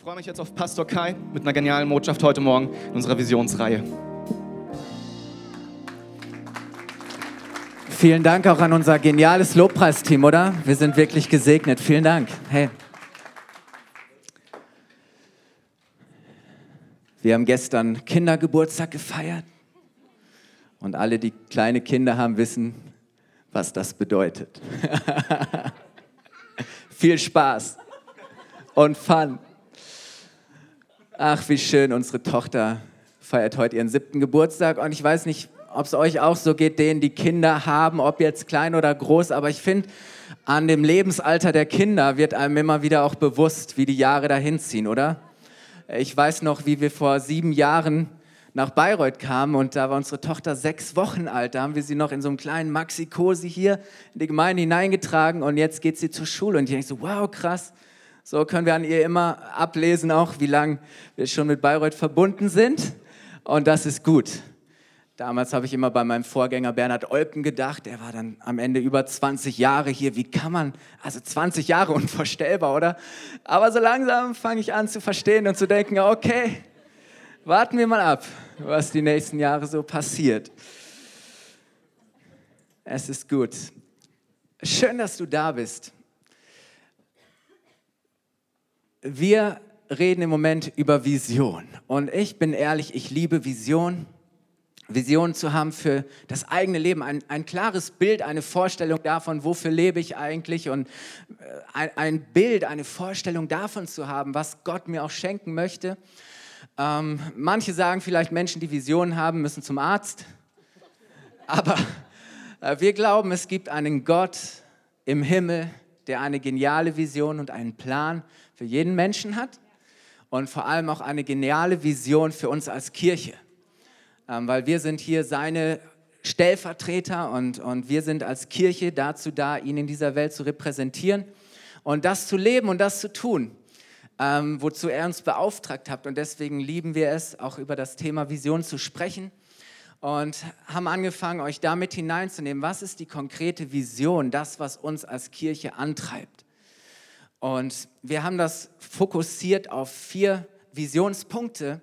Ich freue mich jetzt auf Pastor Kai mit einer genialen Botschaft heute Morgen in unserer Visionsreihe. Vielen Dank auch an unser geniales Lobpreisteam, oder? Wir sind wirklich gesegnet. Vielen Dank. Hey. Wir haben gestern Kindergeburtstag gefeiert und alle, die kleine Kinder haben, wissen, was das bedeutet. Viel Spaß und Fun. Ach, wie schön, unsere Tochter feiert heute ihren siebten Geburtstag und ich weiß nicht, ob es euch auch so geht, denen die Kinder haben, ob jetzt klein oder groß, aber ich finde, an dem Lebensalter der Kinder wird einem immer wieder auch bewusst, wie die Jahre dahin ziehen, oder? Ich weiß noch, wie wir vor sieben Jahren nach Bayreuth kamen und da war unsere Tochter sechs Wochen alt. Da haben wir sie noch in so einem kleinen Maxi-Cosi hier in die Gemeinde hineingetragen und jetzt geht sie zur Schule. Und ich denke so, wow, krass. So können wir an ihr immer ablesen, auch wie lange wir schon mit Bayreuth verbunden sind. Und das ist gut. Damals habe ich immer bei meinem Vorgänger Bernhard Olpen gedacht, er war dann am Ende über 20 Jahre hier. Wie kann man, also 20 Jahre unvorstellbar, oder? Aber so langsam fange ich an zu verstehen und zu denken, okay, warten wir mal ab, was die nächsten Jahre so passiert. Es ist gut. Schön, dass du da bist. Wir reden im Moment über Vision. Und ich bin ehrlich, ich liebe Vision. Vision zu haben für das eigene Leben, ein, ein klares Bild, eine Vorstellung davon, wofür lebe ich eigentlich und äh, ein, ein Bild, eine Vorstellung davon zu haben, was Gott mir auch schenken möchte. Ähm, manche sagen vielleicht, Menschen, die Visionen haben, müssen zum Arzt. Aber äh, wir glauben, es gibt einen Gott im Himmel, der eine geniale Vision und einen Plan für jeden Menschen hat und vor allem auch eine geniale Vision für uns als Kirche. Ähm, weil wir sind hier seine Stellvertreter und, und wir sind als Kirche dazu da, ihn in dieser Welt zu repräsentieren und das zu leben und das zu tun, ähm, wozu er uns beauftragt hat. Und deswegen lieben wir es, auch über das Thema Vision zu sprechen und haben angefangen, euch damit hineinzunehmen, was ist die konkrete Vision, das, was uns als Kirche antreibt. Und wir haben das fokussiert auf vier Visionspunkte,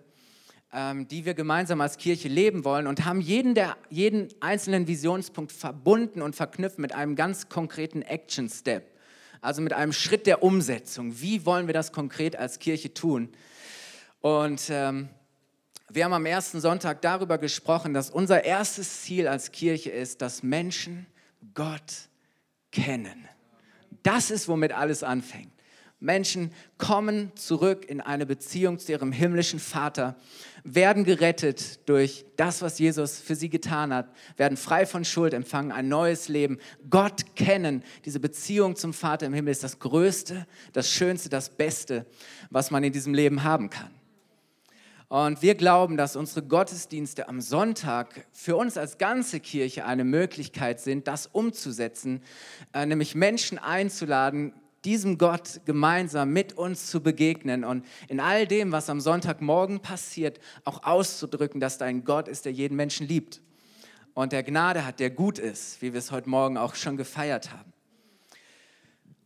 ähm, die wir gemeinsam als Kirche leben wollen und haben jeden, der, jeden einzelnen Visionspunkt verbunden und verknüpft mit einem ganz konkreten Action Step, also mit einem Schritt der Umsetzung. Wie wollen wir das konkret als Kirche tun? Und ähm, wir haben am ersten Sonntag darüber gesprochen, dass unser erstes Ziel als Kirche ist, dass Menschen Gott kennen. Das ist, womit alles anfängt. Menschen kommen zurück in eine Beziehung zu ihrem himmlischen Vater, werden gerettet durch das, was Jesus für sie getan hat, werden frei von Schuld, empfangen ein neues Leben, Gott kennen. Diese Beziehung zum Vater im Himmel ist das Größte, das Schönste, das Beste, was man in diesem Leben haben kann. Und wir glauben, dass unsere Gottesdienste am Sonntag für uns als ganze Kirche eine Möglichkeit sind, das umzusetzen, äh, nämlich Menschen einzuladen, diesem Gott gemeinsam mit uns zu begegnen und in all dem, was am Sonntagmorgen passiert, auch auszudrücken, dass da ein Gott ist, der jeden Menschen liebt und der Gnade hat, der gut ist, wie wir es heute Morgen auch schon gefeiert haben.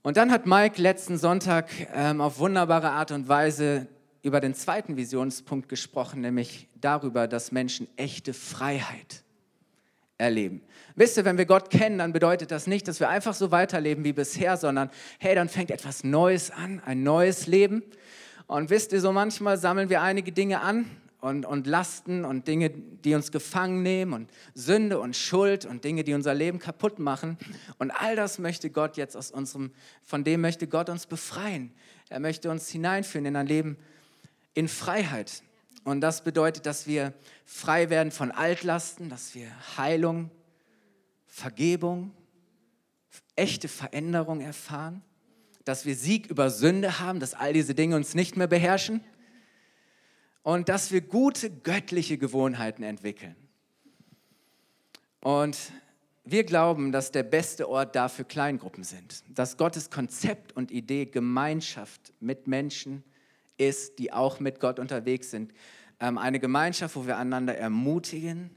Und dann hat Mike letzten Sonntag ähm, auf wunderbare Art und Weise über den zweiten Visionspunkt gesprochen, nämlich darüber, dass Menschen echte Freiheit erleben. Wisst ihr, wenn wir Gott kennen, dann bedeutet das nicht, dass wir einfach so weiterleben wie bisher, sondern hey, dann fängt etwas Neues an, ein neues Leben. Und wisst ihr, so manchmal sammeln wir einige Dinge an und, und Lasten und Dinge, die uns gefangen nehmen und Sünde und Schuld und Dinge, die unser Leben kaputt machen. Und all das möchte Gott jetzt aus unserem, von dem möchte Gott uns befreien. Er möchte uns hineinführen in ein Leben in Freiheit. Und das bedeutet, dass wir frei werden von Altlasten, dass wir Heilung, Vergebung, echte Veränderung erfahren, dass wir Sieg über Sünde haben, dass all diese Dinge uns nicht mehr beherrschen und dass wir gute göttliche Gewohnheiten entwickeln. Und wir glauben, dass der beste Ort dafür Kleingruppen sind, dass Gottes Konzept und Idee Gemeinschaft mit Menschen ist, die auch mit Gott unterwegs sind. Ähm, eine Gemeinschaft, wo wir einander ermutigen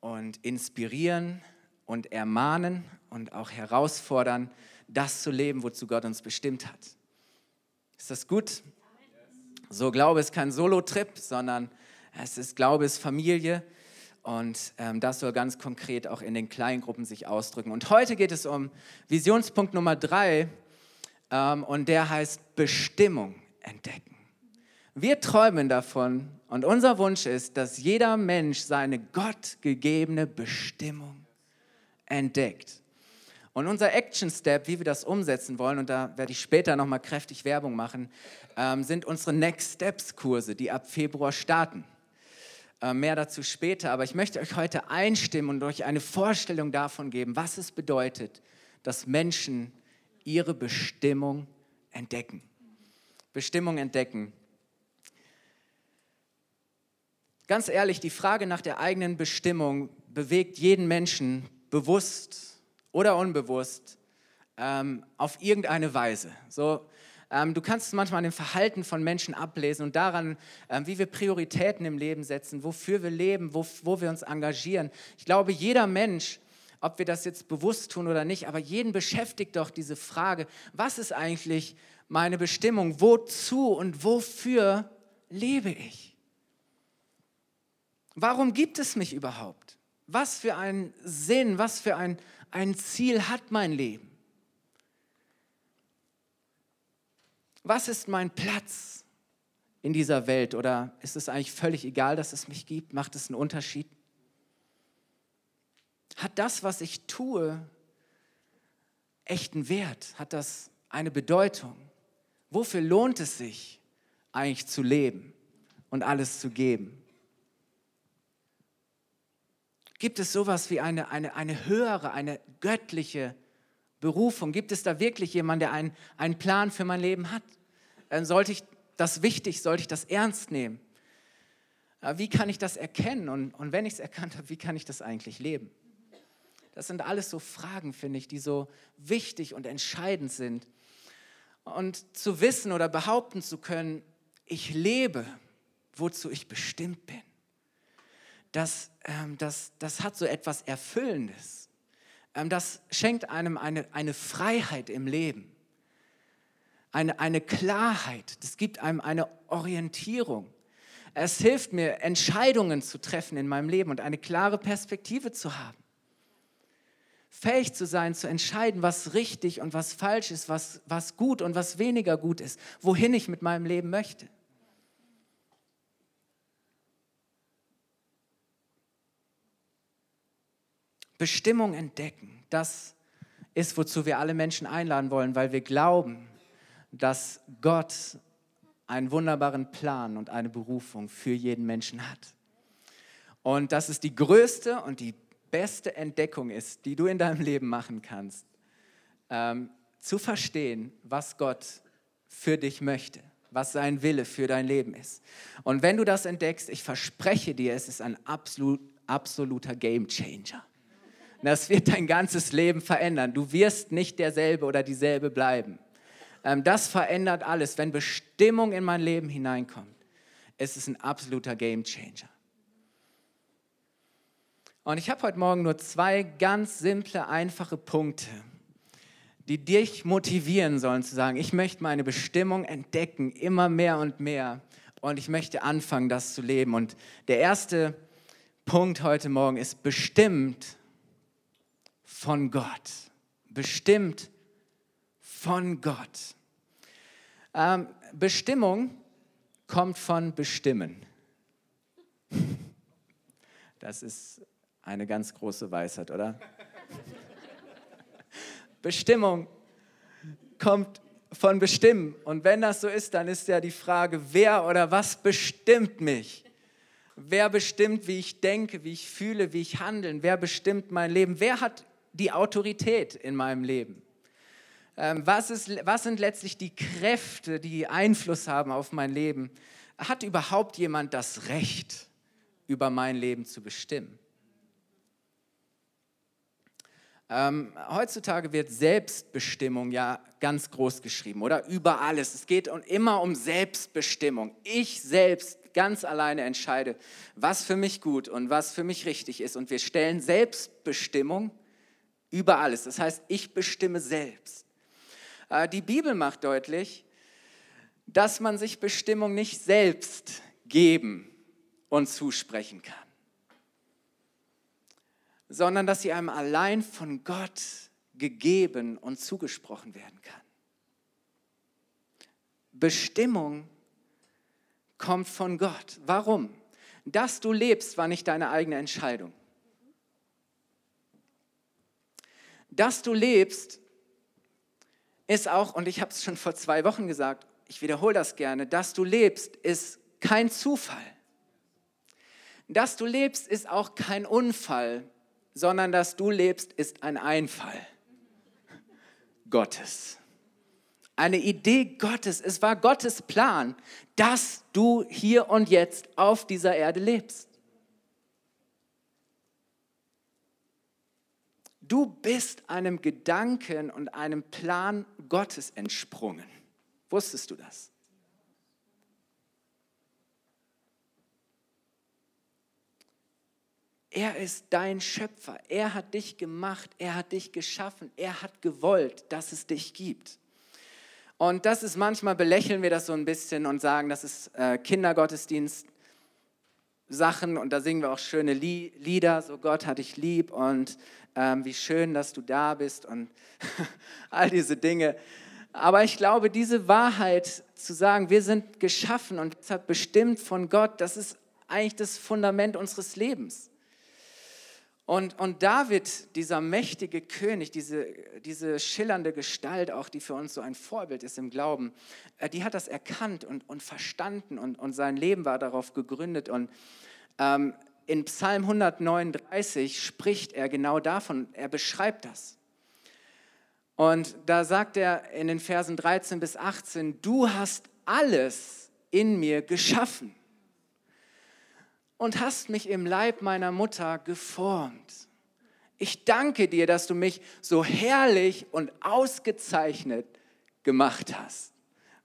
und inspirieren und ermahnen und auch herausfordern, das zu leben, wozu Gott uns bestimmt hat. Ist das gut? So, Glaube ist kein Solo-Trip, sondern es ist Glaube ist Familie. Und ähm, das soll ganz konkret auch in den Kleingruppen sich ausdrücken. Und heute geht es um Visionspunkt Nummer drei. Ähm, und der heißt Bestimmung entdecken. Wir träumen davon und unser Wunsch ist, dass jeder Mensch seine gottgegebene Bestimmung entdeckt. Und unser Action Step, wie wir das umsetzen wollen, und da werde ich später nochmal kräftig Werbung machen, ähm, sind unsere Next Steps Kurse, die ab Februar starten. Äh, mehr dazu später, aber ich möchte euch heute einstimmen und euch eine Vorstellung davon geben, was es bedeutet, dass Menschen ihre Bestimmung entdecken. Bestimmung entdecken. Ganz ehrlich, die Frage nach der eigenen Bestimmung bewegt jeden Menschen bewusst oder unbewusst ähm, auf irgendeine Weise. So, ähm, du kannst es manchmal an dem Verhalten von Menschen ablesen und daran, ähm, wie wir Prioritäten im Leben setzen, wofür wir leben, wo, wo wir uns engagieren. Ich glaube, jeder Mensch, ob wir das jetzt bewusst tun oder nicht, aber jeden beschäftigt doch diese Frage, was ist eigentlich meine Bestimmung? Wozu und wofür lebe ich? Warum gibt es mich überhaupt? Was für einen Sinn, was für ein, ein Ziel hat mein Leben? Was ist mein Platz in dieser Welt? Oder ist es eigentlich völlig egal, dass es mich gibt? Macht es einen Unterschied? Hat das, was ich tue, echten Wert? Hat das eine Bedeutung? Wofür lohnt es sich eigentlich zu leben und alles zu geben? Gibt es sowas wie eine, eine, eine höhere, eine göttliche Berufung? Gibt es da wirklich jemanden, der einen, einen Plan für mein Leben hat? Sollte ich das wichtig, sollte ich das ernst nehmen? Wie kann ich das erkennen? Und, und wenn ich es erkannt habe, wie kann ich das eigentlich leben? Das sind alles so Fragen, finde ich, die so wichtig und entscheidend sind. Und zu wissen oder behaupten zu können, ich lebe, wozu ich bestimmt bin das, ähm, das, das hat so etwas Erfüllendes. Ähm, das schenkt einem eine, eine Freiheit im Leben, eine, eine Klarheit. Das gibt einem eine Orientierung. Es hilft mir, Entscheidungen zu treffen in meinem Leben und eine klare Perspektive zu haben. Fähig zu sein, zu entscheiden, was richtig und was falsch ist, was, was gut und was weniger gut ist, wohin ich mit meinem Leben möchte. Bestimmung entdecken, das ist, wozu wir alle Menschen einladen wollen, weil wir glauben, dass Gott einen wunderbaren Plan und eine Berufung für jeden Menschen hat. Und dass es die größte und die beste Entdeckung ist, die du in deinem Leben machen kannst, ähm, zu verstehen, was Gott für dich möchte, was sein Wille für dein Leben ist. Und wenn du das entdeckst, ich verspreche dir, es ist ein absolut, absoluter Game Changer. Das wird dein ganzes Leben verändern. Du wirst nicht derselbe oder dieselbe bleiben. Ähm, das verändert alles. Wenn Bestimmung in mein Leben hineinkommt, ist es ein absoluter Game Changer. Und ich habe heute Morgen nur zwei ganz simple, einfache Punkte, die dich motivieren sollen zu sagen, ich möchte meine Bestimmung entdecken, immer mehr und mehr. Und ich möchte anfangen, das zu leben. Und der erste Punkt heute Morgen ist bestimmt von Gott. Bestimmt von Gott. Ähm, Bestimmung kommt von bestimmen. Das ist eine ganz große Weisheit, oder? Bestimmung kommt von bestimmen. Und wenn das so ist, dann ist ja die Frage, wer oder was bestimmt mich? Wer bestimmt, wie ich denke, wie ich fühle, wie ich handle? Wer bestimmt mein Leben? Wer hat die Autorität in meinem Leben? Ähm, was, ist, was sind letztlich die Kräfte, die Einfluss haben auf mein Leben? Hat überhaupt jemand das Recht, über mein Leben zu bestimmen? Ähm, heutzutage wird Selbstbestimmung ja ganz groß geschrieben, oder? Über alles. Es geht immer um Selbstbestimmung. Ich selbst ganz alleine entscheide, was für mich gut und was für mich richtig ist. Und wir stellen Selbstbestimmung über alles. Das heißt, ich bestimme selbst. Äh, die Bibel macht deutlich, dass man sich Bestimmung nicht selbst geben und zusprechen kann, sondern dass sie einem allein von Gott gegeben und zugesprochen werden kann. Bestimmung kommt von Gott. Warum? Dass du lebst, war nicht deine eigene Entscheidung. Dass du lebst, ist auch, und ich habe es schon vor zwei Wochen gesagt, ich wiederhole das gerne, dass du lebst, ist kein Zufall. Dass du lebst, ist auch kein Unfall, sondern dass du lebst, ist ein Einfall Gottes. Eine Idee Gottes. Es war Gottes Plan, dass du hier und jetzt auf dieser Erde lebst. Du bist einem Gedanken und einem Plan Gottes entsprungen. Wusstest du das? Er ist dein Schöpfer. Er hat dich gemacht. Er hat dich geschaffen. Er hat gewollt, dass es dich gibt. Und das ist manchmal belächeln wir das so ein bisschen und sagen, das ist äh, Kindergottesdienst. Sachen und da singen wir auch schöne Lieder, so Gott hat dich lieb und ähm, wie schön, dass du da bist und all diese Dinge. Aber ich glaube, diese Wahrheit zu sagen, wir sind geschaffen und bestimmt von Gott, das ist eigentlich das Fundament unseres Lebens. Und, und David, dieser mächtige König, diese, diese schillernde Gestalt, auch die für uns so ein Vorbild ist im Glauben, äh, die hat das erkannt und, und verstanden und, und sein Leben war darauf gegründet. Und ähm, in Psalm 139 spricht er genau davon, er beschreibt das. Und da sagt er in den Versen 13 bis 18, du hast alles in mir geschaffen und hast mich im Leib meiner Mutter geformt. Ich danke dir, dass du mich so herrlich und ausgezeichnet gemacht hast.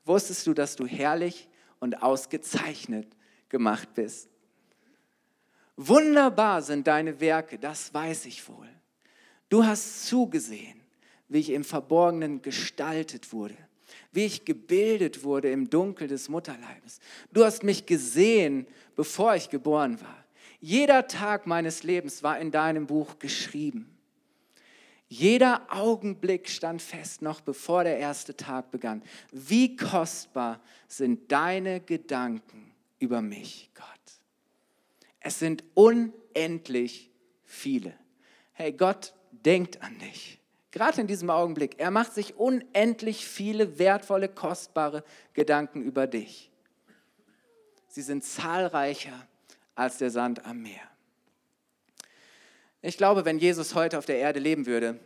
Wusstest du, dass du herrlich und ausgezeichnet gemacht bist? Wunderbar sind deine Werke, das weiß ich wohl. Du hast zugesehen, wie ich im Verborgenen gestaltet wurde wie ich gebildet wurde im Dunkel des Mutterleibes. Du hast mich gesehen, bevor ich geboren war. Jeder Tag meines Lebens war in deinem Buch geschrieben. Jeder Augenblick stand fest, noch bevor der erste Tag begann. Wie kostbar sind deine Gedanken über mich, Gott. Es sind unendlich viele. Hey, Gott denkt an dich gerade in diesem Augenblick. Er macht sich unendlich viele wertvolle, kostbare Gedanken über dich. Sie sind zahlreicher als der Sand am Meer. Ich glaube, wenn Jesus heute auf der Erde leben würde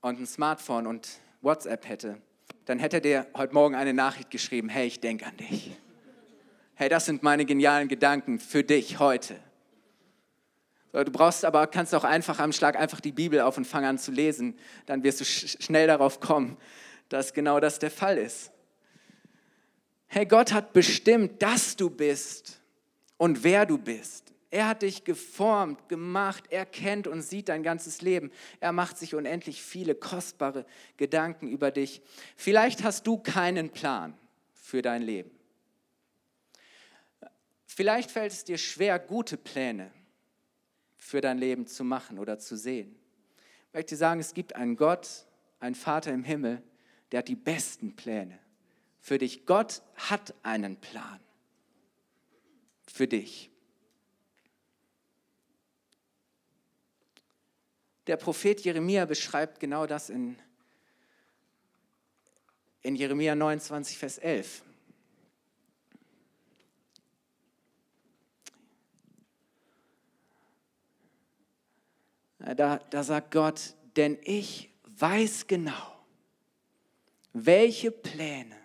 und ein Smartphone und WhatsApp hätte, dann hätte er dir heute Morgen eine Nachricht geschrieben, hey, ich denke an dich. Hey, das sind meine genialen Gedanken für dich heute. Du brauchst aber, kannst auch einfach am Schlag einfach die Bibel auf und fangen an zu lesen. Dann wirst du sch schnell darauf kommen, dass genau das der Fall ist. Hey, Gott hat bestimmt, dass du bist und wer du bist. Er hat dich geformt, gemacht, er kennt und sieht dein ganzes Leben. Er macht sich unendlich viele kostbare Gedanken über dich. Vielleicht hast du keinen Plan für dein Leben. Vielleicht fällt es dir schwer, gute Pläne für dein Leben zu machen oder zu sehen. Ich möchte dir sagen, es gibt einen Gott, einen Vater im Himmel, der hat die besten Pläne für dich. Gott hat einen Plan für dich. Der Prophet Jeremia beschreibt genau das in, in Jeremia 29, Vers 11. Da, da sagt Gott, denn ich weiß genau, welche Pläne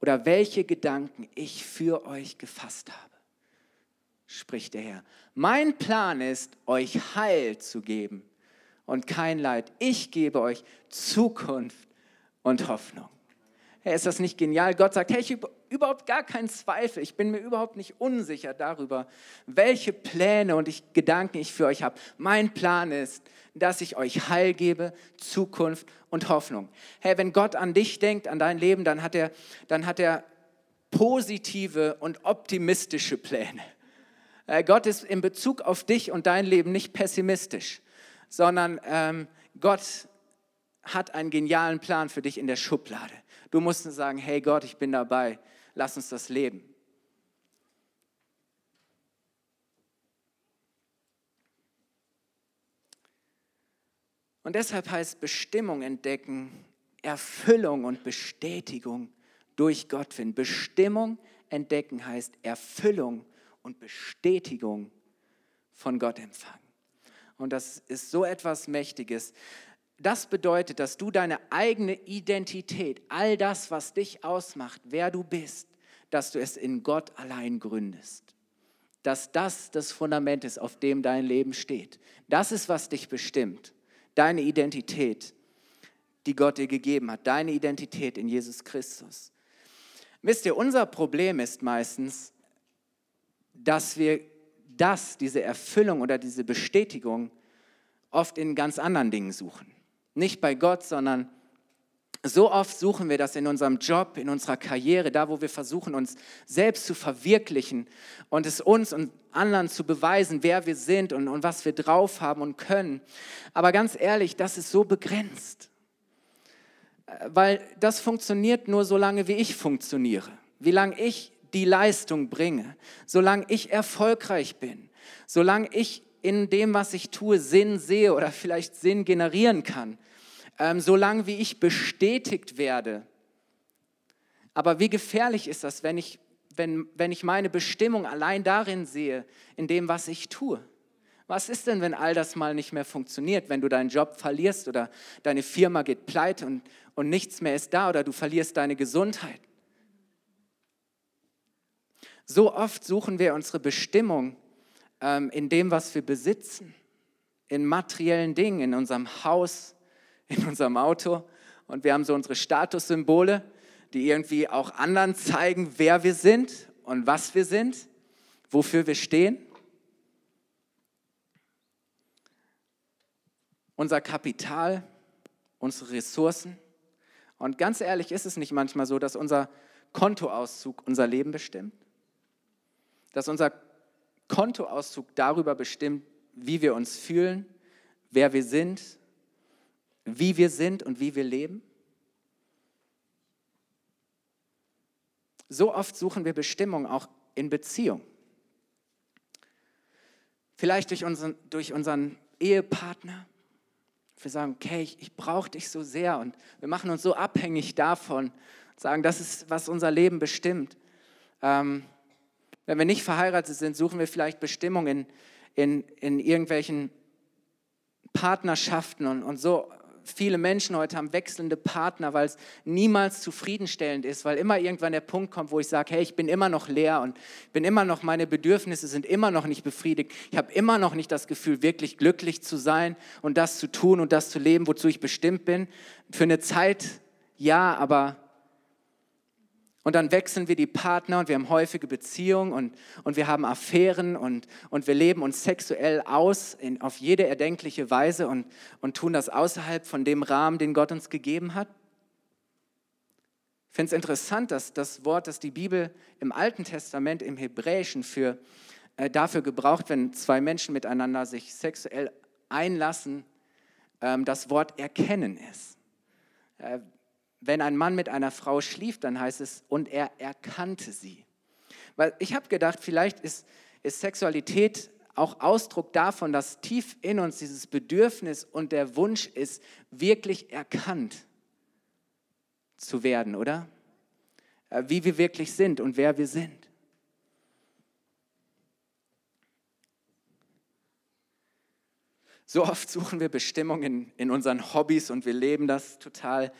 oder welche Gedanken ich für euch gefasst habe, spricht der Herr. Mein Plan ist, euch Heil zu geben und kein Leid. Ich gebe euch Zukunft und Hoffnung. Hey, ist das nicht genial? Gott sagt, hey, ich überhaupt gar keinen Zweifel. Ich bin mir überhaupt nicht unsicher darüber, welche Pläne und ich, Gedanken ich für euch habe. Mein Plan ist, dass ich euch Heil gebe, Zukunft und Hoffnung. Hey, wenn Gott an dich denkt, an dein Leben, dann hat er, dann hat er positive und optimistische Pläne. Äh, Gott ist in Bezug auf dich und dein Leben nicht pessimistisch, sondern ähm, Gott hat einen genialen Plan für dich in der Schublade. Du musst sagen, hey Gott, ich bin dabei, lass uns das leben. Und deshalb heißt Bestimmung entdecken, Erfüllung und Bestätigung durch Gott finden. Bestimmung entdecken heißt Erfüllung und Bestätigung von Gott empfangen. Und das ist so etwas Mächtiges. Das bedeutet, dass du deine eigene Identität, all das, was dich ausmacht, wer du bist, dass du es in Gott allein gründest. Dass das das Fundament ist, auf dem dein Leben steht. Das ist, was dich bestimmt. Deine Identität, die Gott dir gegeben hat. Deine Identität in Jesus Christus. Wisst ihr, unser Problem ist meistens, dass wir das, diese Erfüllung oder diese Bestätigung oft in ganz anderen Dingen suchen. Nicht bei Gott, sondern so oft suchen wir das in unserem Job, in unserer Karriere, da wo wir versuchen, uns selbst zu verwirklichen und es uns und anderen zu beweisen, wer wir sind und, und was wir drauf haben und können. Aber ganz ehrlich, das ist so begrenzt, weil das funktioniert nur so lange, wie ich funktioniere, wie lange ich die Leistung bringe, solange ich erfolgreich bin, solange ich in dem, was ich tue, Sinn sehe oder vielleicht Sinn generieren kann, ähm, solange wie ich bestätigt werde. Aber wie gefährlich ist das, wenn ich, wenn, wenn ich meine Bestimmung allein darin sehe, in dem, was ich tue? Was ist denn, wenn all das mal nicht mehr funktioniert, wenn du deinen Job verlierst oder deine Firma geht pleite und, und nichts mehr ist da oder du verlierst deine Gesundheit? So oft suchen wir unsere Bestimmung ähm, in dem, was wir besitzen, in materiellen Dingen, in unserem Haus, in unserem Auto. Und wir haben so unsere Statussymbole, die irgendwie auch anderen zeigen, wer wir sind und was wir sind, wofür wir stehen. Unser Kapital, unsere Ressourcen. Und ganz ehrlich ist es nicht manchmal so, dass unser Kontoauszug unser Leben bestimmt? dass unser Kontoauszug darüber bestimmt, wie wir uns fühlen, wer wir sind, wie wir sind und wie wir leben? So oft suchen wir Bestimmung auch in Beziehung. Vielleicht durch unseren, durch unseren Ehepartner. Wir sagen, okay, ich, ich brauche dich so sehr und wir machen uns so abhängig davon, sagen, das ist, was unser Leben bestimmt. Ähm, wenn wir nicht verheiratet sind, suchen wir vielleicht Bestimmung in, in, in irgendwelchen Partnerschaften und, und so. Viele Menschen heute haben wechselnde Partner, weil es niemals zufriedenstellend ist, weil immer irgendwann der Punkt kommt, wo ich sage, hey, ich bin immer noch leer und bin immer noch, meine Bedürfnisse sind immer noch nicht befriedigt. Ich habe immer noch nicht das Gefühl, wirklich glücklich zu sein und das zu tun und das zu leben, wozu ich bestimmt bin. Für eine Zeit ja, aber und dann wechseln wir die Partner und wir haben häufige Beziehungen und, und wir haben Affären und, und wir leben uns sexuell aus in, auf jede erdenkliche Weise und, und tun das außerhalb von dem Rahmen, den Gott uns gegeben hat. Ich finde es interessant, dass das Wort, das die Bibel im Alten Testament, im Hebräischen für, äh, dafür gebraucht, wenn zwei Menschen miteinander sich sexuell einlassen, ähm, das Wort erkennen ist. Äh, wenn ein Mann mit einer Frau schlief, dann heißt es, und er erkannte sie. Weil ich habe gedacht, vielleicht ist, ist Sexualität auch Ausdruck davon, dass tief in uns dieses Bedürfnis und der Wunsch ist, wirklich erkannt zu werden, oder? Äh, wie wir wirklich sind und wer wir sind. So oft suchen wir Bestimmung in, unseren Hobbys und wir leben das total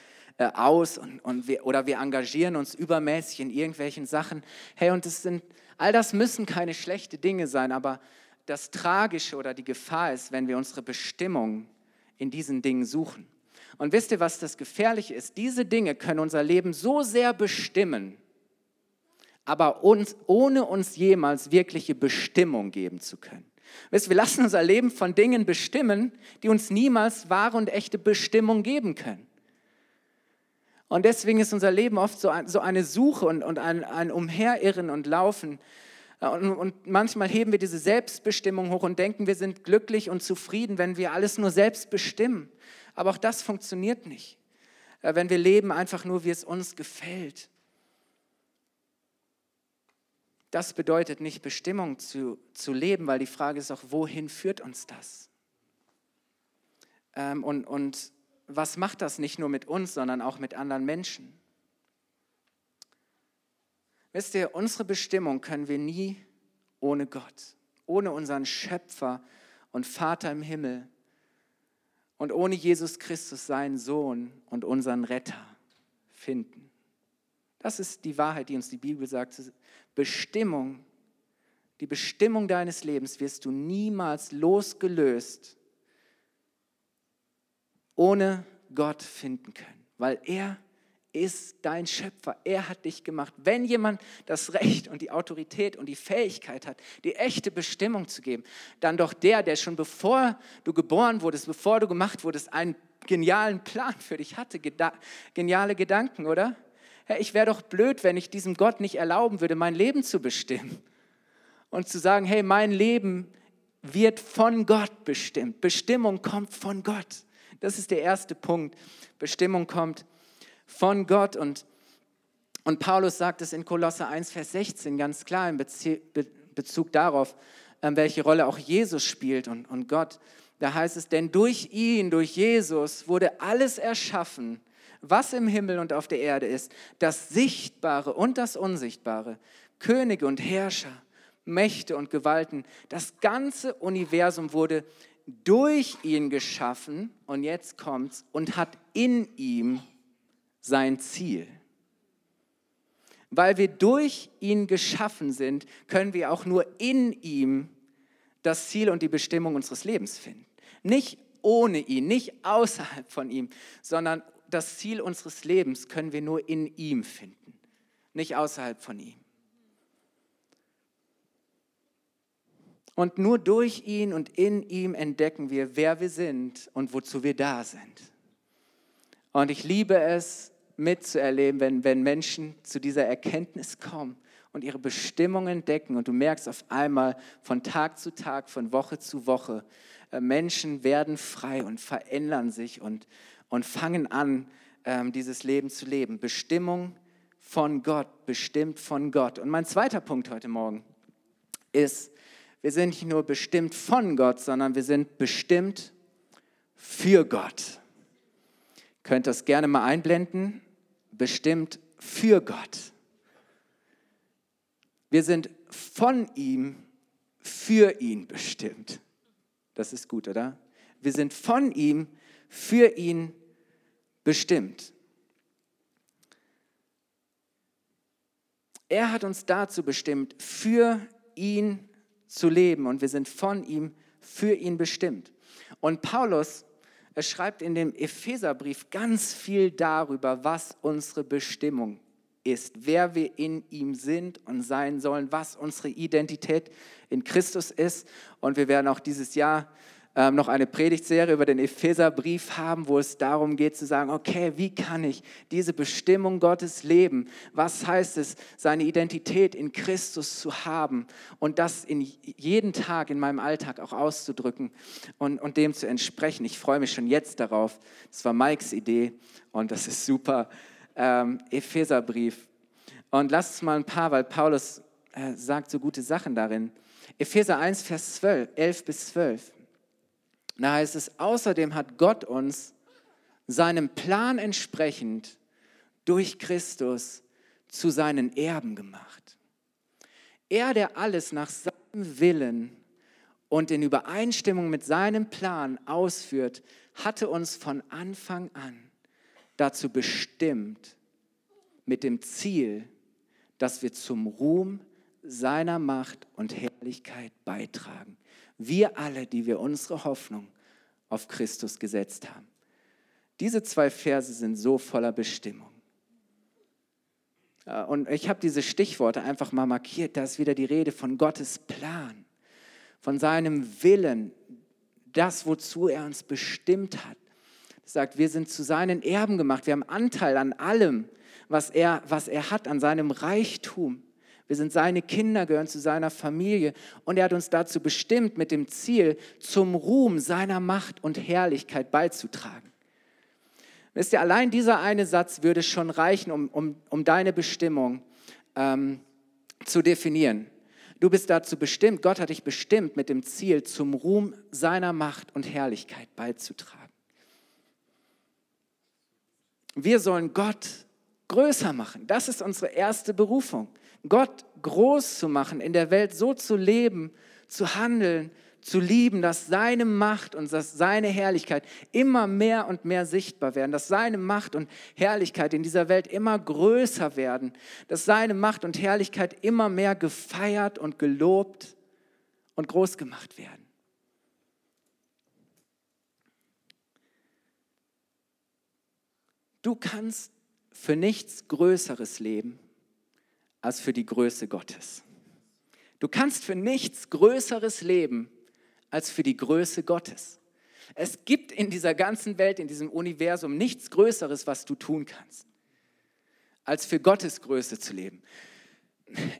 aus und, und wir, oder wir engagieren uns übermäßig in irgendwelchen Sachen. Hey, und das sind, all das müssen keine schlechten Dinge sein, aber das Tragische oder die Gefahr ist, wenn wir unsere Bestimmung in diesen Dingen suchen. Und wisst ihr, was das Gefährliche ist? Diese Dinge können unser Leben so sehr bestimmen, aber uns, ohne uns jemals wirkliche Bestimmung geben zu können. Wisst, wir lassen unser Leben von Dingen bestimmen, die uns niemals wahre und echte Bestimmung geben können. Und deswegen ist unser Leben oft so, ein, so eine Suche und, und ein, ein Umherirren und Laufen. Und, und manchmal heben wir diese Selbstbestimmung hoch und denken, wir sind glücklich und zufrieden, wenn wir alles nur selbst bestimmen. Aber auch das funktioniert nicht, äh, wenn wir leben einfach nur, wie es uns gefällt. Das bedeutet nicht Bestimmung zu, zu leben, weil die Frage ist auch, wohin führt uns das? Ähm, und, und was macht das nicht nur mit uns, sondern auch mit anderen Menschen? Wisst ihr, unsere Bestimmung können wir nie ohne Gott, ohne unseren Schöpfer und Vater im Himmel und ohne Jesus Christus, seinen Sohn und unseren Retter finden. Das ist die Wahrheit, die uns die Bibel sagt. Bestimmung, die Bestimmung deines Lebens wirst du niemals losgelöst ohne Gott finden können, weil er ist dein Schöpfer. Er hat dich gemacht. Wenn jemand das Recht und die Autorität und die Fähigkeit hat, die echte Bestimmung zu geben, dann doch der, der schon bevor du geboren wurdest, bevor du gemacht wurdest, einen genialen Plan für dich hatte. Geda geniale Gedanken, oder? Ja, ich wäre doch blöd, wenn ich diesem Gott nicht erlauben würde, mein Leben zu bestimmen. Und zu sagen, hey, mein Leben wird von Gott bestimmt. Bestimmung kommt von Gott. Das ist der erste Punkt. Bestimmung kommt von Gott. Und, und Paulus sagt es in Kolosse 1, Vers 16 ganz klar in Bezug darauf, ähm, welche Rolle auch Jesus spielt und, und Gott. Da heißt es, denn durch ihn, durch Jesus wurde alles erschaffen, was im Himmel und auf der Erde ist, das Sichtbare und das Unsichtbare, Könige und Herrscher, Mächte und Gewalten. Das ganze Universum wurde durch ihn geschaffen und jetzt kommt's und hat in ihm sein Ziel. Weil wir durch ihn geschaffen sind, können wir auch nur in ihm das Ziel und die Bestimmung unseres Lebens finden. Nicht ohne ihn, nicht außerhalb von ihm, sondern das Ziel unseres Lebens können wir nur in ihm finden, nicht außerhalb von ihm. Und nur durch ihn und in ihm entdecken wir, wer wir sind und wozu wir da sind. Und ich liebe es mitzuerleben, wenn, wenn Menschen zu dieser Erkenntnis kommen und ihre Bestimmung entdecken und du merkst auf einmal von Tag zu Tag, von Woche zu Woche, äh, Menschen werden frei und verändern sich und, und fangen an, ähm, dieses Leben zu leben. Bestimmung von Gott, bestimmt von Gott. Und mein zweiter Punkt heute Morgen ist, wir sind nicht nur bestimmt von Gott, sondern wir sind bestimmt für Gott. Ihr könnt das gerne mal einblenden. Bestimmt für Gott. Wir sind von ihm für ihn bestimmt. Das ist gut, oder? Wir sind von ihm für ihn bestimmt. Er hat uns dazu bestimmt, für ihn zu leben und wir sind von ihm für ihn bestimmt. Und Paulus schreibt in dem Epheserbrief ganz viel darüber, was unsere Bestimmung ist, wer wir in ihm sind und sein sollen, was unsere Identität in Christus ist. Und wir werden auch dieses Jahr ähm, noch eine Predigtserie über den Epheserbrief haben, wo es darum geht zu sagen, okay, wie kann ich diese Bestimmung Gottes leben? Was heißt es, seine Identität in Christus zu haben und das in jeden Tag in meinem Alltag auch auszudrücken und, und dem zu entsprechen? Ich freue mich schon jetzt darauf. Das war Mikes Idee und das ist super. Ähm, Epheserbrief. Und lasst es mal ein paar, weil Paulus äh, sagt so gute Sachen darin. Epheser 1, Vers 12, 11 bis 12. Da heißt es, außerdem hat Gott uns seinem Plan entsprechend durch Christus zu seinen Erben gemacht. Er, der alles nach seinem Willen und in Übereinstimmung mit seinem Plan ausführt, hatte uns von Anfang an dazu bestimmt, mit dem Ziel, dass wir zum Ruhm seiner Macht und Herrlichkeit beitragen. Wir alle, die wir unsere Hoffnung auf Christus gesetzt haben. Diese zwei Verse sind so voller Bestimmung. Äh, und ich habe diese Stichworte einfach mal markiert. Da ist wieder die Rede von Gottes Plan, von seinem Willen, das, wozu er uns bestimmt hat. Er sagt, wir sind zu seinen Erben gemacht. Wir haben Anteil an allem, was er, was er hat, an seinem Reichtum. Wir sind seine Kinder, gehören zu seiner Familie. Und er hat uns dazu bestimmt, mit dem Ziel, zum Ruhm seiner Macht und Herrlichkeit beizutragen. Wisst ihr, allein dieser eine Satz würde schon reichen, um, um, um deine Bestimmung ähm, zu definieren. Du bist dazu bestimmt, Gott hat dich bestimmt, mit dem Ziel, zum Ruhm seiner Macht und Herrlichkeit beizutragen. Wir sollen Gott größer machen. Das ist unsere erste Berufung. Gott groß zu machen, in der Welt so zu leben, zu handeln, zu lieben, dass seine Macht und dass seine Herrlichkeit immer mehr und mehr sichtbar werden, dass seine Macht und Herrlichkeit in dieser Welt immer größer werden, dass seine Macht und Herrlichkeit immer mehr gefeiert und gelobt und groß gemacht werden. Du kannst für nichts Größeres leben als für die Größe Gottes. Du kannst für nichts Größeres leben als für die Größe Gottes. Es gibt in dieser ganzen Welt, in diesem Universum nichts Größeres, was du tun kannst, als für Gottes Größe zu leben.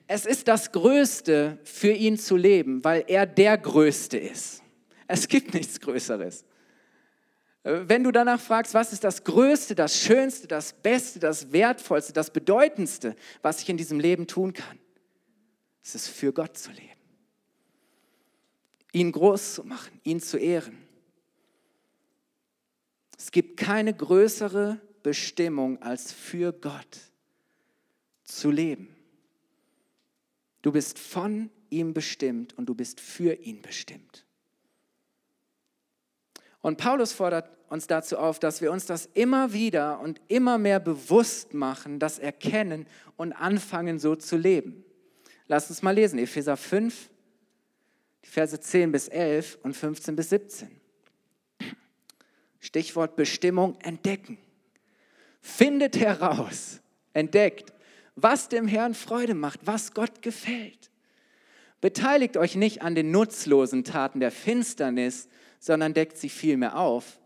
Es ist das Größte, für ihn zu leben, weil er der Größte ist. Es gibt nichts Größeres. Wenn du danach fragst, was ist das Größte, das Schönste, das Beste, das Wertvollste, das Bedeutendste, was ich in diesem Leben tun kann, es ist für Gott zu leben. Ihn groß zu machen, ihn zu ehren. Es gibt keine größere Bestimmung, als für Gott zu leben. Du bist von ihm bestimmt und du bist für ihn bestimmt. Und Paulus fordert uns dazu auf, dass wir uns das immer wieder und immer mehr bewusst machen, das erkennen und anfangen so zu leben. Lass uns mal lesen, Epheser 5, die Verse 10 bis 11 und 15 bis 17. Stichwort Bestimmung entdecken. Findet heraus, entdeckt, was dem Herrn Freude macht, was Gott gefällt. Beteiligt euch nicht an den nutzlosen Taten der Finsternis, sondern deckt sie vielmehr auf.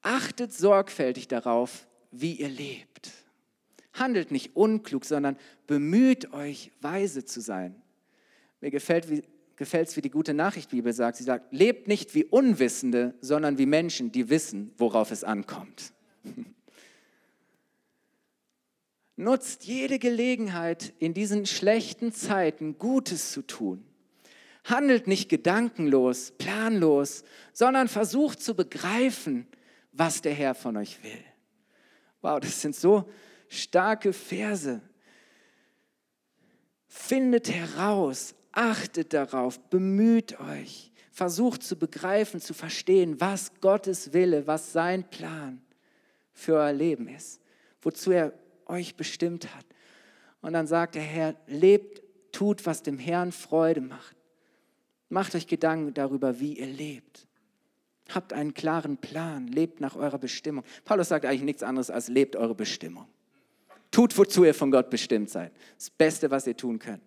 Achtet sorgfältig darauf, wie ihr lebt. Handelt nicht unklug, sondern bemüht euch, weise zu sein. Mir gefällt es, wie die gute Nachricht Bibel sagt. Sie sagt, lebt nicht wie Unwissende, sondern wie Menschen, die wissen, worauf es ankommt. Nutzt jede Gelegenheit, in diesen schlechten Zeiten Gutes zu tun. Handelt nicht gedankenlos, planlos, sondern versucht zu begreifen, was der Herr von euch will. Wow, das sind so starke Verse. Findet heraus, achtet darauf, bemüht euch, versucht zu begreifen, zu verstehen, was Gottes Wille, was sein Plan für euer Leben ist, wozu er euch bestimmt hat. Und dann sagt der Herr, lebt, tut, was dem Herrn Freude macht. Macht euch Gedanken darüber, wie ihr lebt. Habt einen klaren Plan, lebt nach eurer Bestimmung. Paulus sagt eigentlich nichts anderes als lebt eure Bestimmung. Tut, wozu ihr von Gott bestimmt seid. Das Beste, was ihr tun könnt.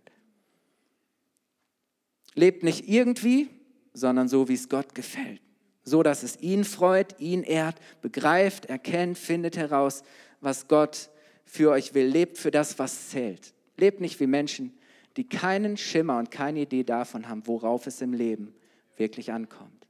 Lebt nicht irgendwie, sondern so, wie es Gott gefällt. So, dass es ihn freut, ihn ehrt, begreift, erkennt, findet heraus, was Gott für euch will. Lebt für das, was zählt. Lebt nicht wie Menschen, die keinen Schimmer und keine Idee davon haben, worauf es im Leben wirklich ankommt.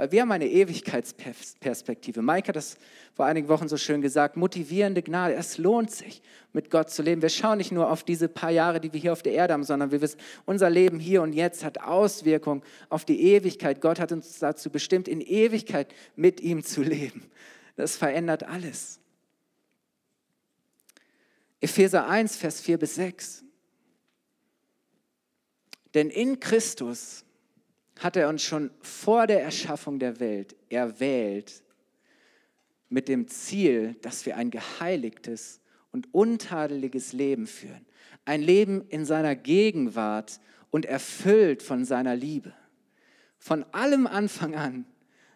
Weil wir haben eine Ewigkeitsperspektive. Mike hat das vor einigen Wochen so schön gesagt, motivierende Gnade. Es lohnt sich, mit Gott zu leben. Wir schauen nicht nur auf diese paar Jahre, die wir hier auf der Erde haben, sondern wir wissen, unser Leben hier und jetzt hat Auswirkungen auf die Ewigkeit. Gott hat uns dazu bestimmt, in Ewigkeit mit ihm zu leben. Das verändert alles. Epheser 1, Vers 4 bis 6. Denn in Christus hat er uns schon vor der Erschaffung der Welt erwählt mit dem Ziel, dass wir ein geheiligtes und untadeliges Leben führen. Ein Leben in seiner Gegenwart und erfüllt von seiner Liebe. Von allem Anfang an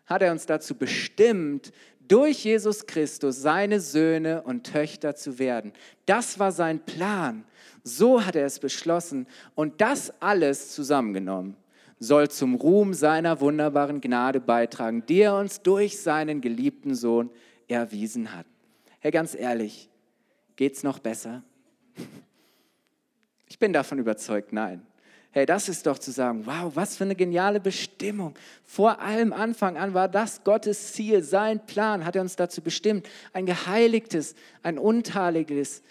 hat er uns dazu bestimmt, durch Jesus Christus seine Söhne und Töchter zu werden. Das war sein Plan. So hat er es beschlossen. Und das alles zusammengenommen soll zum Ruhm seiner wunderbaren Gnade beitragen, die er uns durch seinen geliebten Sohn erwiesen hat. Herr, ganz ehrlich, geht's noch besser? Ich bin davon überzeugt, nein. Hey, das ist doch zu sagen, wow, was für eine geniale Bestimmung. Vor allem Anfang an war das Gottes Ziel, sein Plan hat er uns dazu bestimmt, ein geheiligtes, ein untadeliges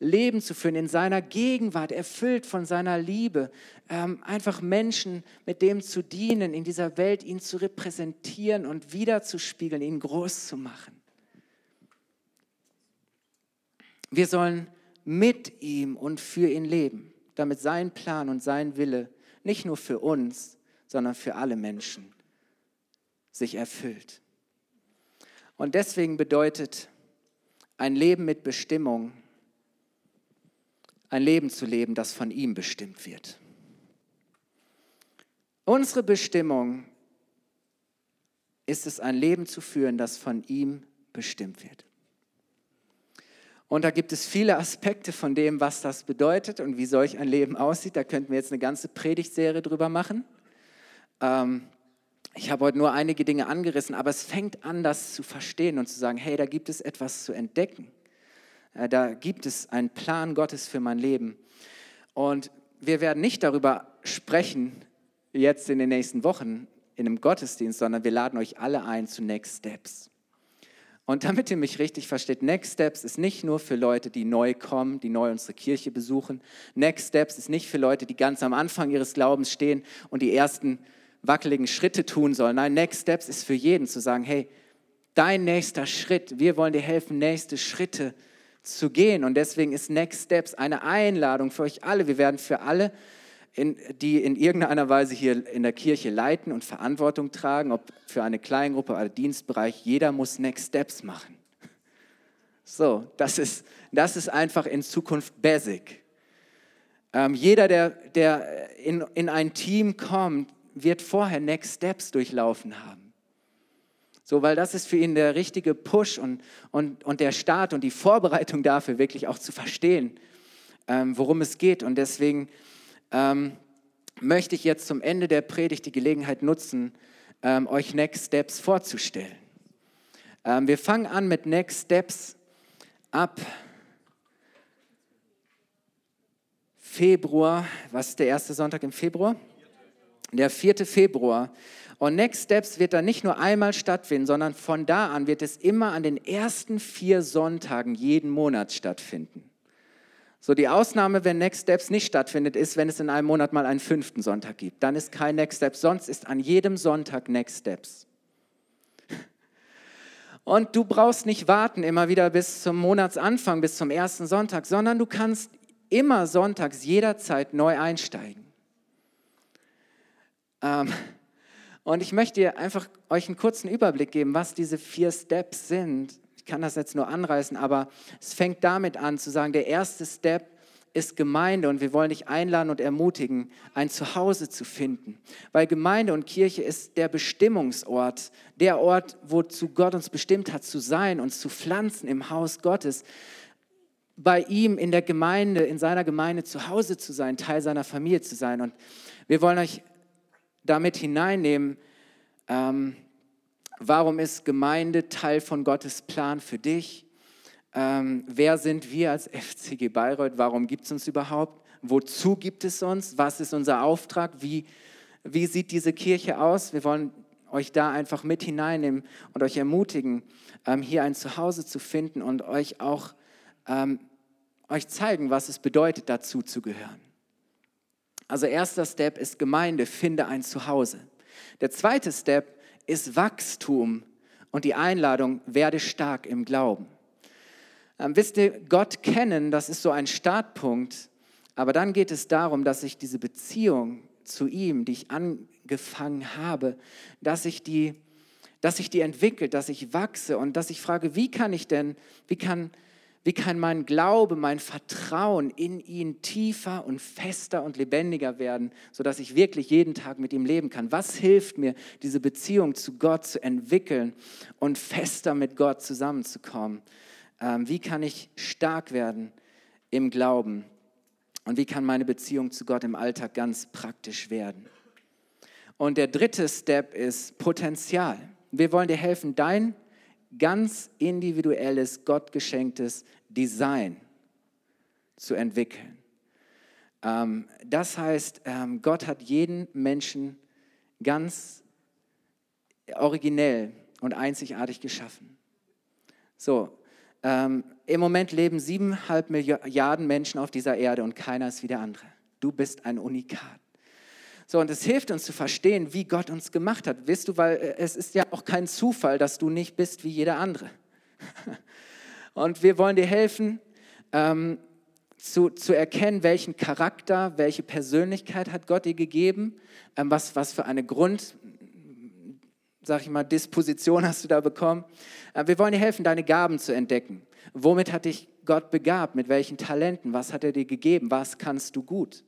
Leben zu führen in seiner Gegenwart, erfüllt von seiner Liebe, ähm, einfach Menschen mit dem zu dienen, in dieser Welt ihn zu repräsentieren und wiederzuspiegeln, ihn groß zu machen. Wir sollen mit ihm und für ihn leben damit sein Plan und sein Wille nicht nur für uns, sondern für alle Menschen sich erfüllt. Und deswegen bedeutet ein Leben mit Bestimmung, ein Leben zu leben, das von ihm bestimmt wird. Unsere Bestimmung ist es, ein Leben zu führen, das von ihm bestimmt wird. Und da gibt es viele Aspekte von dem, was das bedeutet und wie solch ein Leben aussieht. Da könnten wir jetzt eine ganze Predigtserie drüber machen. Ähm, ich habe heute nur einige Dinge angerissen, aber es fängt an, das zu verstehen und zu sagen, hey, da gibt es etwas zu entdecken. Äh, da gibt es einen Plan Gottes für mein Leben. Und wir werden nicht darüber sprechen, jetzt in den nächsten Wochen in einem Gottesdienst, sondern wir laden euch alle ein zu Next Steps. Und damit ihr mich richtig versteht, Next Steps ist nicht nur für Leute, die neu kommen, die neu unsere Kirche besuchen. Next Steps ist nicht für Leute, die ganz am Anfang ihres Glaubens stehen und die ersten wackeligen Schritte tun sollen. Nein, Next Steps ist für jeden zu sagen, hey, dein nächster Schritt, wir wollen dir helfen, nächste Schritte zu gehen. Und deswegen ist Next Steps eine Einladung für euch alle. Wir werden für alle in, die in irgendeiner Weise hier in der Kirche leiten und Verantwortung tragen, ob für eine Kleingruppe oder Dienstbereich, jeder muss Next Steps machen. So, das ist, das ist einfach in Zukunft basic. Ähm, jeder, der, der in, in ein Team kommt, wird vorher Next Steps durchlaufen haben. So, weil das ist für ihn der richtige Push und, und, und der Start und die Vorbereitung dafür, wirklich auch zu verstehen, ähm, worum es geht. Und deswegen ähm, möchte ich jetzt zum Ende der Predigt die Gelegenheit nutzen, ähm, euch Next Steps vorzustellen. Ähm, wir fangen an mit Next Steps ab Februar. Was ist der erste Sonntag im Februar? Der 4. Februar. Und Next Steps wird dann nicht nur einmal stattfinden, sondern von da an wird es immer an den ersten vier Sonntagen jeden Monat stattfinden. So, die Ausnahme, wenn Next Steps nicht stattfindet, ist, wenn es in einem Monat mal einen fünften Sonntag gibt. Dann ist kein Next Steps, sonst ist an jedem Sonntag Next Steps. Und du brauchst nicht warten immer wieder bis zum Monatsanfang, bis zum ersten Sonntag, sondern du kannst immer sonntags jederzeit neu einsteigen. Ähm, und ich möchte einfach euch einen kurzen Überblick geben, was diese vier Steps sind, ich kann das jetzt nur anreißen, aber es fängt damit an zu sagen, der erste Step ist Gemeinde und wir wollen dich einladen und ermutigen, ein Zuhause zu finden. Weil Gemeinde und Kirche ist der Bestimmungsort, der Ort, wozu Gott uns bestimmt hat zu sein, uns zu pflanzen im Haus Gottes, bei ihm in der Gemeinde, in seiner Gemeinde zu Hause zu sein, Teil seiner Familie zu sein. Und wir wollen euch damit hineinnehmen, ähm, Warum ist Gemeinde Teil von Gottes Plan für dich? Ähm, wer sind wir als FCG Bayreuth? Warum gibt es uns überhaupt? Wozu gibt es uns? Was ist unser Auftrag? Wie, wie sieht diese Kirche aus? Wir wollen euch da einfach mit hineinnehmen und euch ermutigen, ähm, hier ein Zuhause zu finden und euch auch ähm, euch zeigen, was es bedeutet, dazu zu gehören. Also erster Step ist Gemeinde, finde ein Zuhause. Der zweite Step ist Wachstum und die Einladung, werde stark im Glauben. Ähm, wisst ihr, Gott kennen, das ist so ein Startpunkt, aber dann geht es darum, dass ich diese Beziehung zu ihm, die ich angefangen habe, dass ich die, dass ich die entwickelt, dass ich wachse und dass ich frage, wie kann ich denn, wie kann, Wie kann mein Glaube, mein Vertrauen in ihn tiefer und fester und lebendiger werden, sodass ich wirklich jeden Tag mit ihm leben kann? Was hilft mir, diese Beziehung zu Gott zu entwickeln und fester mit Gott zusammenzukommen? Ähm, wie kann ich stark werden im Glauben? Und wie kann meine Beziehung zu Gott im Alltag ganz praktisch werden? Und der dritte Step ist Potenzial. Wir wollen dir helfen, dein ganz individuelles, gottgeschenktes Design zu entwickeln. Ähm, das heißt, ähm, Gott hat jeden Menschen ganz originell und einzigartig geschaffen. So, ähm, im Moment leben siebeneinhalb Milliarden Menschen auf dieser Erde und keiner ist wie der andere. Du bist ein Unikat. So, und es hilft uns zu verstehen, wie Gott uns gemacht hat. Wisst du, weil äh, es ist ja auch kein Zufall, dass du nicht bist wie jeder andere. Und wir wollen dir helfen, ähm, zu, zu erkennen, welchen Charakter, welche Persönlichkeit hat Gott dir gegeben, ähm, was, was für eine Grund, sag ich mal, Disposition hast du da bekommen. Äh, wir wollen dir helfen, deine Gaben zu entdecken. Womit hat dich Gott begabt? Mit welchen Talenten? Was hat er dir gegeben? Was kannst du gut?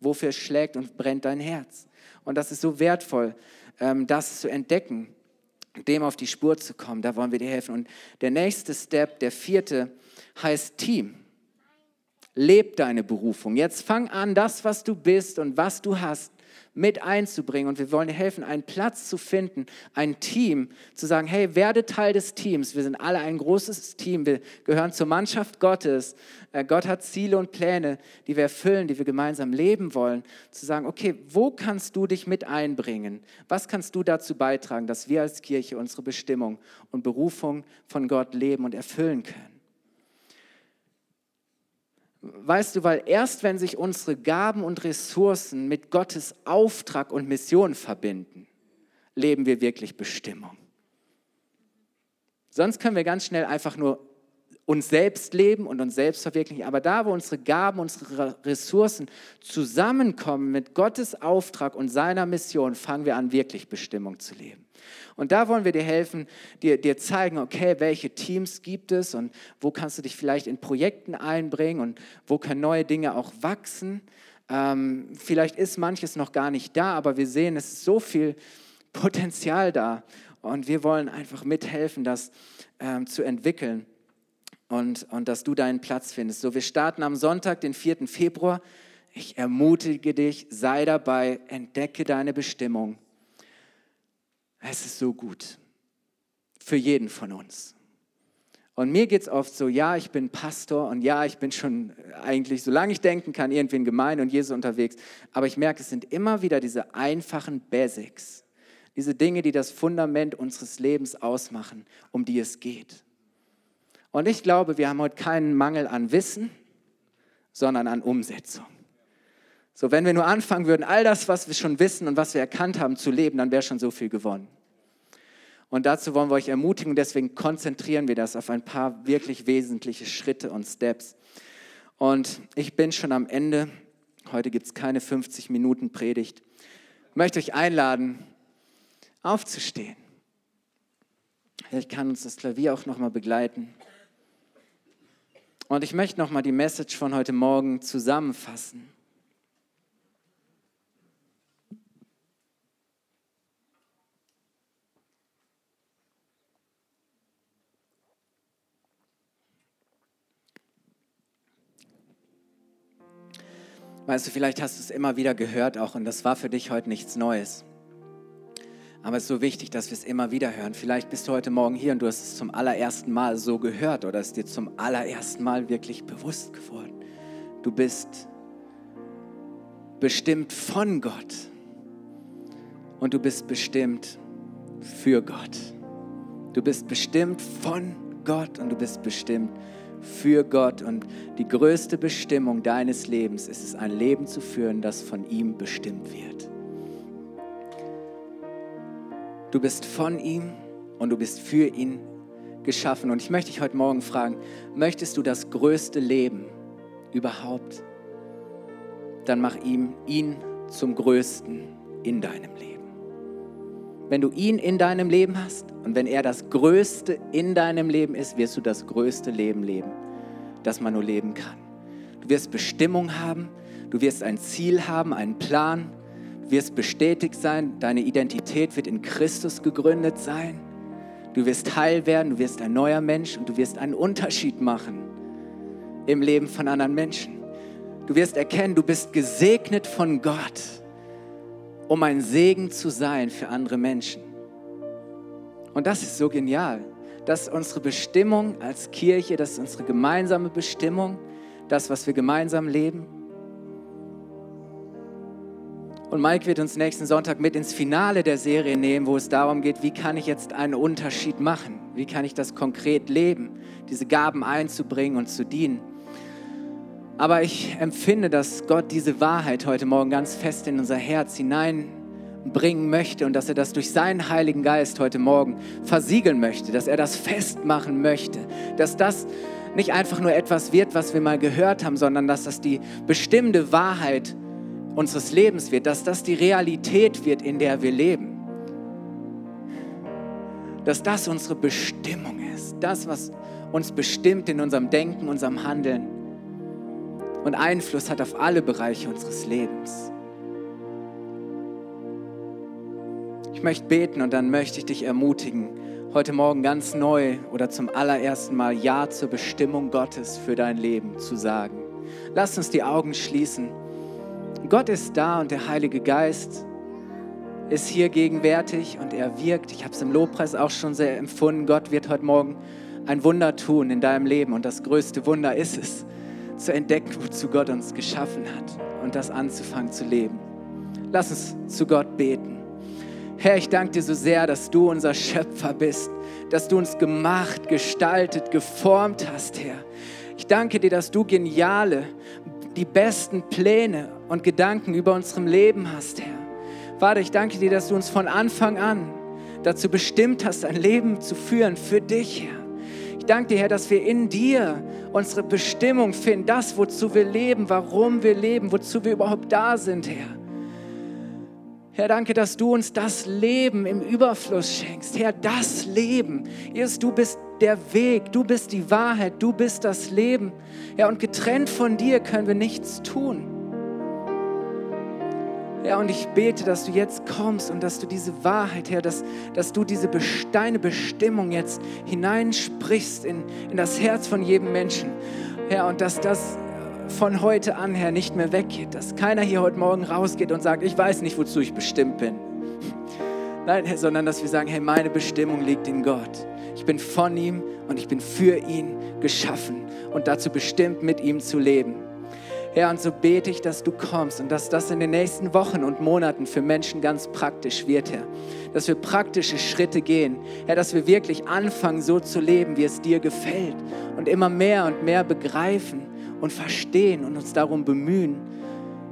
Wofür schlägt und brennt dein Herz? Und das ist so wertvoll, ähm, das zu entdecken, dem auf die Spur zu kommen. Da wollen wir dir helfen. Und der nächste Step, der vierte, heißt Team. Leb deine Berufung. Jetzt fang an, das, was du bist und was du hast, mit einzubringen. Und wir wollen dir helfen, einen Platz zu finden, ein Team, zu sagen, hey, werde Teil des Teams. Wir sind alle ein großes Team. Wir gehören zur Mannschaft Gottes. Äh, Gott hat Ziele und Pläne, die wir erfüllen, die wir gemeinsam leben wollen. Zu sagen, okay, wo kannst du dich mit einbringen? Was kannst du dazu beitragen, dass wir als Kirche unsere Bestimmung und Berufung von Gott leben und erfüllen können? Weißt du, weil erst wenn sich unsere Gaben und Ressourcen mit Gottes Auftrag und Mission verbinden, leben wir wirklich Bestimmung. Sonst können wir ganz schnell einfach nur uns selbst leben und uns selbst verwirklichen. Aber da, wo unsere Gaben, unsere Ressourcen zusammenkommen mit Gottes Auftrag und seiner Mission, fangen wir an, wirklich Bestimmung zu leben. Und da wollen wir dir helfen, dir, dir zeigen, okay, welche Teams gibt es und wo kannst du dich vielleicht in Projekten einbringen und wo können neue Dinge auch wachsen. Ähm, vielleicht ist manches noch gar nicht da, aber wir sehen, es ist so viel Potenzial da. Und wir wollen einfach mithelfen, das ähm, zu entwickeln und, und dass du deinen Platz findest. So, wir starten am Sonntag, den 4. Februar. Ich ermutige dich, sei dabei, entdecke deine Bestimmung. Es ist so gut für jeden von uns. Und mir geht es oft so, ja, ich bin Pastor und ja, ich bin schon eigentlich, solange ich denken kann, irgendwie in Gemeinde und Jesus unterwegs. Aber ich merke, es sind immer wieder diese einfachen Basics, diese Dinge, die das Fundament unseres Lebens ausmachen, um die es geht. Und ich glaube, wir haben heute keinen Mangel an Wissen, sondern an Umsetzung. So, wenn wir nur anfangen würden, all das, was wir schon wissen und was wir erkannt haben, zu leben, dann wäre schon so viel gewonnen. Und dazu wollen wir euch ermutigen, deswegen konzentrieren wir das auf ein paar wirklich wesentliche Schritte und Steps. Und ich bin schon am Ende. Heute gibt es keine 50 Minuten Predigt. Ich möchte euch einladen, aufzustehen. Vielleicht kann uns das Klavier auch nochmal begleiten. Und ich möchte nochmal die Message von heute Morgen zusammenfassen. Weißt du, vielleicht hast du es immer wieder gehört auch und das war für dich heute nichts Neues. Aber es ist so wichtig, dass wir es immer wieder hören. Vielleicht bist du heute Morgen hier und du hast es zum allerersten Mal so gehört oder es dir zum allerersten Mal wirklich bewusst geworden. Du bist bestimmt von Gott und du bist bestimmt für Gott. Du bist bestimmt von Gott und du bist bestimmt für Gott. Und die größte Bestimmung deines Lebens ist es, ein Leben zu führen, das von ihm bestimmt wird. Du bist von ihm und du bist für ihn geschaffen. Und ich möchte dich heute Morgen fragen, möchtest du das größte Leben überhaupt? Dann mach ihm ihn zum größten in deinem Leben. Wenn du ihn in deinem Leben hast und wenn er das Größte in deinem Leben ist, wirst du das größte Leben leben, das man nur leben kann. Du wirst Bestimmung haben, du wirst ein Ziel haben, einen Plan, du wirst bestätigt sein, deine Identität wird in Christus gegründet sein. Du wirst heil werden, du wirst ein neuer Mensch und du wirst einen Unterschied machen im Leben von anderen Menschen. Du wirst erkennen, du bist gesegnet von Gott, um ein Segen zu sein für andere Menschen. Und das ist so genial. Das ist unsere Bestimmung als Kirche, das ist unsere gemeinsame Bestimmung, das, was wir gemeinsam leben. Und Mike wird uns nächsten Sonntag mit ins Finale der Serie nehmen, wo es darum geht, wie kann ich jetzt einen Unterschied machen? Wie kann ich das konkret leben, diese Gaben einzubringen und zu dienen? Aber ich empfinde, dass Gott diese Wahrheit heute Morgen ganz fest in unser Herz hineinbringen möchte und dass er das durch seinen Heiligen Geist heute Morgen versiegeln möchte, dass er das festmachen möchte, dass das nicht einfach nur etwas wird, was wir mal gehört haben, sondern dass das die bestimmte Wahrheit unseres Lebens wird, dass das die Realität wird, in der wir leben. Dass das unsere Bestimmung ist, das, was uns bestimmt in unserem Denken, unserem Handeln und Einfluss hat auf alle Bereiche unseres Lebens. Ich möchte beten und dann möchte ich dich ermutigen, heute Morgen ganz neu oder zum allerersten Mal Ja zur Bestimmung Gottes für dein Leben zu sagen. Lass uns die Augen schließen. Gott ist da und der Heilige Geist ist hier gegenwärtig und er wirkt. Ich habe es im Lobpreis auch schon sehr empfunden. Gott wird heute Morgen ein Wunder tun in deinem Leben und das größte Wunder ist es, zu entdecken, wozu Gott uns geschaffen hat und das anzufangen zu leben. Lass uns zu Gott beten. Herr, ich danke dir so sehr, dass du unser Schöpfer bist, dass du uns gemacht, gestaltet, geformt hast, Herr. Ich danke dir, dass du geniale, die besten Pläne und Gedanken über unserem Leben hast, Herr. Vater, ich danke dir, dass du uns von Anfang an dazu bestimmt hast, ein Leben zu führen für dich, Herr. Danke dir, Herr, dass wir in dir unsere Bestimmung finden, das, wozu wir leben, warum wir leben, wozu wir überhaupt da sind, Herr. Herr, danke, dass du uns das Leben im Überfluss schenkst. Herr, das Leben. Jesus, du bist der Weg, du bist die Wahrheit, du bist das Leben. Ja, und getrennt von dir können wir nichts tun. Ja, und ich bete, dass du jetzt kommst und dass du diese Wahrheit, Herr, dass, dass du diese deine Bestimmung jetzt hineinsprichst in, in das Herz von jedem Menschen. Herr, und dass das von heute an, Herr, nicht mehr weggeht. Dass keiner hier heute Morgen rausgeht und sagt, ich weiß nicht, wozu ich bestimmt bin. Nein, Herr, sondern dass wir sagen, hey, meine Bestimmung liegt in Gott. Ich bin von ihm und ich bin für ihn geschaffen und dazu bestimmt, mit ihm zu leben. Herr, und so bete ich, dass du kommst und dass das in den nächsten Wochen und Monaten für Menschen ganz praktisch wird, Herr. Dass wir praktische Schritte gehen, Herr, dass wir wirklich anfangen, so zu leben, wie es dir gefällt und immer mehr und mehr begreifen und verstehen und uns darum bemühen,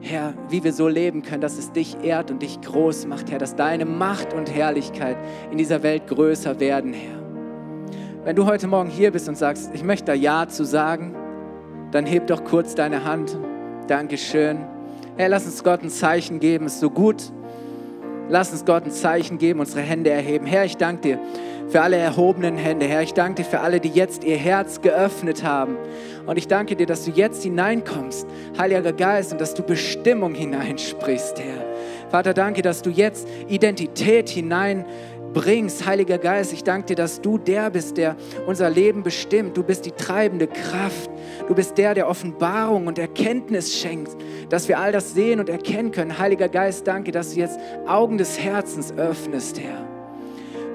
Herr, wie wir so leben können, dass es dich ehrt und dich groß macht, Herr, dass deine Macht und Herrlichkeit in dieser Welt größer werden, Herr. Wenn du heute Morgen hier bist und sagst, ich möchte da Ja zu sagen, dann heb doch kurz deine Hand. Dankeschön. Herr, lass uns Gott ein Zeichen geben, ist so gut. Lass uns Gott ein Zeichen geben, unsere Hände erheben. Herr, ich danke dir für alle erhobenen Hände. Herr, ich danke dir für alle, die jetzt ihr Herz geöffnet haben. Und ich danke dir, dass du jetzt hineinkommst, Heiliger Geist, und dass du Bestimmung hineinsprichst, Herr. Vater, danke, dass du jetzt Identität hinein bringst. Heiliger Geist, ich danke dir, dass du der bist, der unser Leben bestimmt. Du bist die treibende Kraft. Du bist der, der Offenbarung und Erkenntnis schenkt, dass wir all das sehen und erkennen können. Heiliger Geist, danke, dass du jetzt Augen des Herzens öffnest, Herr.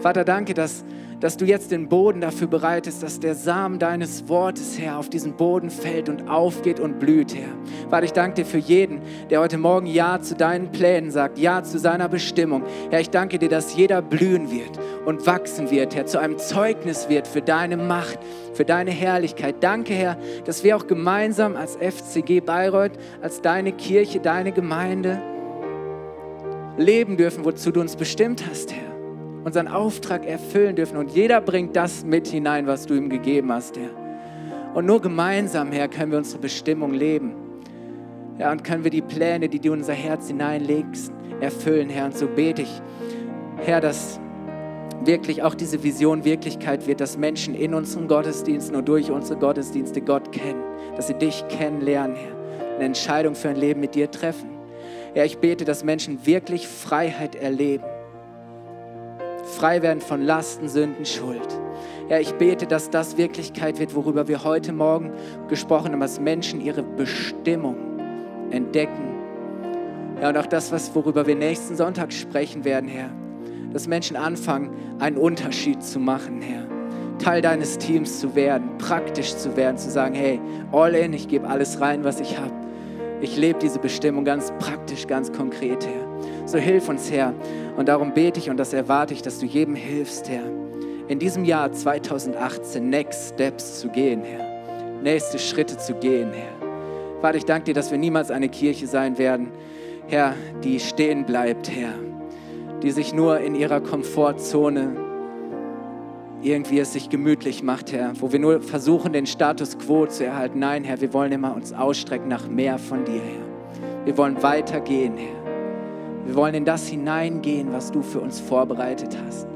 Vater, danke, dass dass du jetzt den Boden dafür bereitest, dass der Samen deines Wortes, Herr, auf diesen Boden fällt und aufgeht und blüht, Herr. Vater, ich danke dir für jeden, der heute Morgen Ja zu deinen Plänen sagt, Ja zu seiner Bestimmung. Herr, ich danke dir, dass jeder blühen wird und wachsen wird, Herr, zu einem Zeugnis wird für deine Macht, für deine Herrlichkeit. Danke, Herr, dass wir auch gemeinsam als FCG Bayreuth, als deine Kirche, deine Gemeinde leben dürfen, wozu du uns bestimmt hast, Herr unseren Auftrag erfüllen dürfen. Und jeder bringt das mit hinein, was du ihm gegeben hast, Herr. Und nur gemeinsam, Herr, können wir unsere Bestimmung leben. Ja, und können wir die Pläne, die du in unser Herz hineinlegst, erfüllen, Herr. Und so bete ich, Herr, dass wirklich auch diese Vision Wirklichkeit wird, dass Menschen in unseren Gottesdiensten und durch unsere Gottesdienste Gott kennen, dass sie dich kennenlernen, Herr, eine Entscheidung für ein Leben mit dir treffen. Herr, ich bete, dass Menschen wirklich Freiheit erleben, frei werden von Lasten, Sünden, Schuld. Ja, ich bete, dass das Wirklichkeit wird, worüber wir heute Morgen gesprochen haben, dass Menschen ihre Bestimmung entdecken. Ja, und auch das, was, worüber wir nächsten Sonntag sprechen werden, Herr. Dass Menschen anfangen, einen Unterschied zu machen, Herr. Teil deines Teams zu werden, praktisch zu werden, zu sagen, hey, all in, ich gebe alles rein, was ich habe. Ich lebe diese Bestimmung ganz praktisch, ganz konkret, Herr. So hilf uns, Herr. Und darum bete ich und das erwarte ich, dass du jedem hilfst, Herr in diesem Jahr 2018 Next Steps zu gehen, Herr. Nächste Schritte zu gehen, Herr. Vater, ich danke dir, dass wir niemals eine Kirche sein werden, Herr, die stehen bleibt, Herr. Die sich nur in ihrer Komfortzone irgendwie es sich gemütlich macht, Herr. Wo wir nur versuchen, den Status quo zu erhalten. Nein, Herr, wir wollen immer uns ausstrecken nach mehr von dir, Herr. Wir wollen weitergehen, Herr. Wir wollen in das hineingehen, was du für uns vorbereitet hast.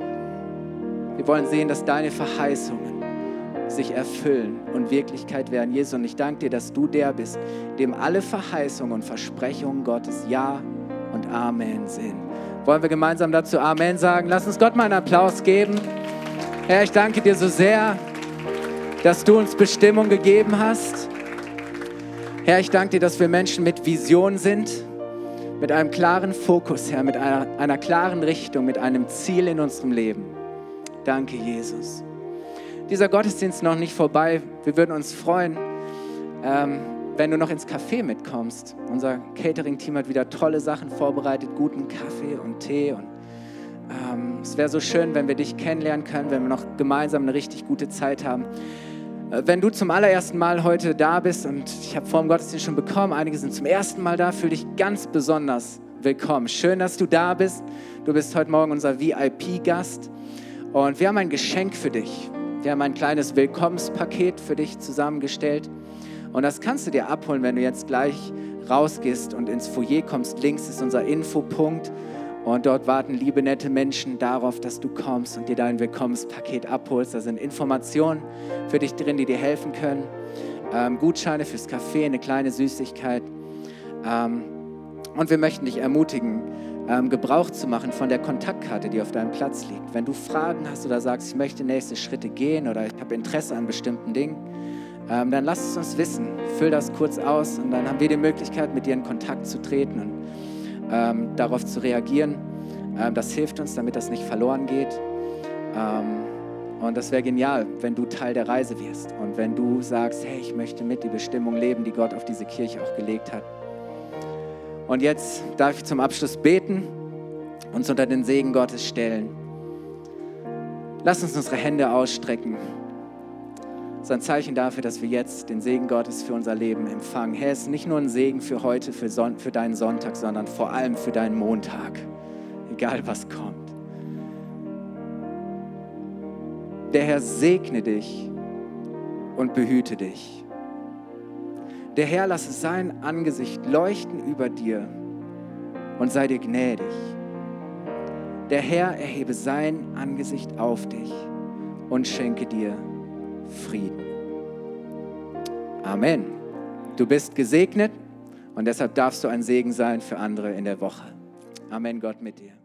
Wir wollen sehen, dass deine Verheißungen sich erfüllen und Wirklichkeit werden. Jesus, und ich danke dir, dass du der bist, dem alle Verheißungen und Versprechungen Gottes Ja und Amen sind. Wollen wir gemeinsam dazu Amen sagen? Lass uns Gott mal einen Applaus geben. Herr, ich danke dir so sehr, dass du uns Bestimmung gegeben hast. Herr, ich danke dir, dass wir Menschen mit Vision sind, mit einem klaren Fokus, Herr, mit einer, einer klaren Richtung, mit einem Ziel in unserem Leben. Danke, Jesus. Dieser Gottesdienst ist noch nicht vorbei. Wir würden uns freuen, ähm, wenn du noch ins Café mitkommst. Unser Catering-Team hat wieder tolle Sachen vorbereitet, guten Kaffee und Tee. Und ähm, es wäre so schön, wenn wir dich kennenlernen können, wenn wir noch gemeinsam eine richtig gute Zeit haben. Äh, wenn du zum allerersten Mal heute da bist und ich habe vor dem Gottesdienst schon bekommen, einige sind zum ersten Mal da, fühle dich ganz besonders willkommen. Schön, dass du da bist. Du bist heute Morgen unser VIP-Gast. Und wir haben ein Geschenk für dich. Wir haben ein kleines Willkommenspaket für dich zusammengestellt. Und das kannst du dir abholen, wenn du jetzt gleich rausgehst und ins Foyer kommst. Links ist unser Infopunkt. Und dort warten liebe, nette Menschen darauf, dass du kommst und dir dein Willkommenspaket abholst. Da sind Informationen für dich drin, die dir helfen können. Ähm, Gutscheine fürs Café, eine kleine Süßigkeit. Ähm, und wir möchten dich ermutigen, ähm, Gebrauch zu machen von der Kontaktkarte, die auf deinem Platz liegt. Wenn du Fragen hast oder sagst, ich möchte nächste Schritte gehen oder ich habe Interesse an bestimmten Dingen, ähm, dann lass es uns wissen. Füll das kurz aus und dann haben wir die Möglichkeit, mit dir in Kontakt zu treten und ähm, darauf zu reagieren. Ähm, das hilft uns, damit das nicht verloren geht. Ähm, und das wäre genial, wenn du Teil der Reise wirst und wenn du sagst, hey, ich möchte mit die Bestimmung leben, die Gott auf diese Kirche auch gelegt hat. Und jetzt darf ich zum Abschluss beten, uns unter den Segen Gottes stellen. Lass uns unsere Hände ausstrecken. Ist ein Zeichen dafür, dass wir jetzt den Segen Gottes für unser Leben empfangen. Herr, es ist nicht nur ein Segen für heute, für, Son für deinen Sonntag, sondern vor allem für deinen Montag, egal was kommt. Der Herr segne dich und behüte dich. Der Herr lasse sein Angesicht leuchten über dir und sei dir gnädig. Der Herr erhebe sein Angesicht auf dich und schenke dir Frieden. Amen. Du bist gesegnet und deshalb darfst du ein Segen sein für andere in der Woche. Amen, Gott mit dir.